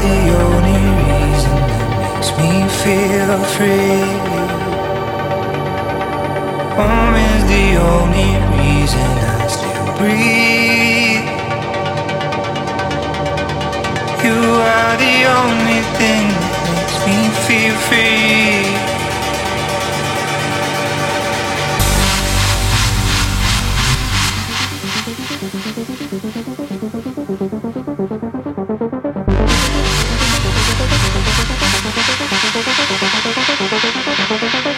the only reason that makes me feel free. Home is the only reason I still breathe. You are the only thing that makes me feel free. Thank you. フフフフフフ。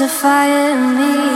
A fire in me